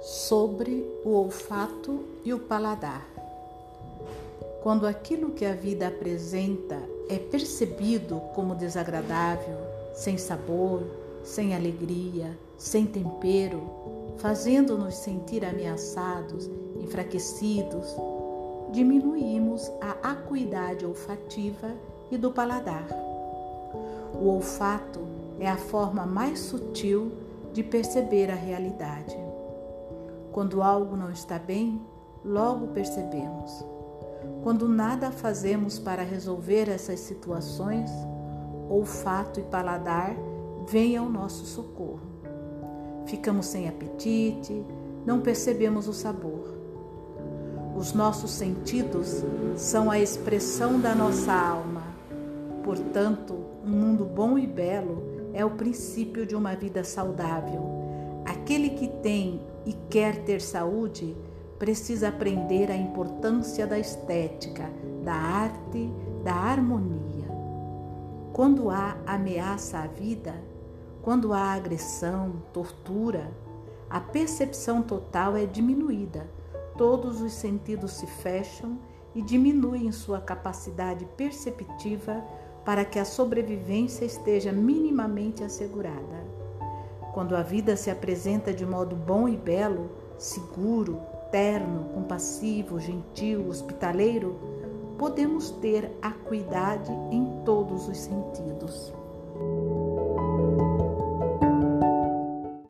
sobre o olfato e o paladar. Quando aquilo que a vida apresenta é percebido como desagradável, sem sabor, sem alegria, sem tempero, fazendo-nos sentir ameaçados, enfraquecidos, diminuímos a acuidade olfativa e do paladar. O olfato é a forma mais sutil de perceber a realidade. Quando algo não está bem, logo percebemos. Quando nada fazemos para resolver essas situações, olfato e paladar vêm ao nosso socorro. Ficamos sem apetite, não percebemos o sabor. Os nossos sentidos são a expressão da nossa alma. Portanto, um mundo bom e belo é o princípio de uma vida saudável. Aquele que tem e quer ter saúde precisa aprender a importância da estética, da arte, da harmonia. Quando há ameaça à vida, quando há agressão, tortura, a percepção total é diminuída, todos os sentidos se fecham e diminuem sua capacidade perceptiva para que a sobrevivência esteja minimamente assegurada. Quando a vida se apresenta de modo bom e belo, seguro, terno, compassivo, gentil, hospitaleiro, podemos ter acuidade em todos os sentidos.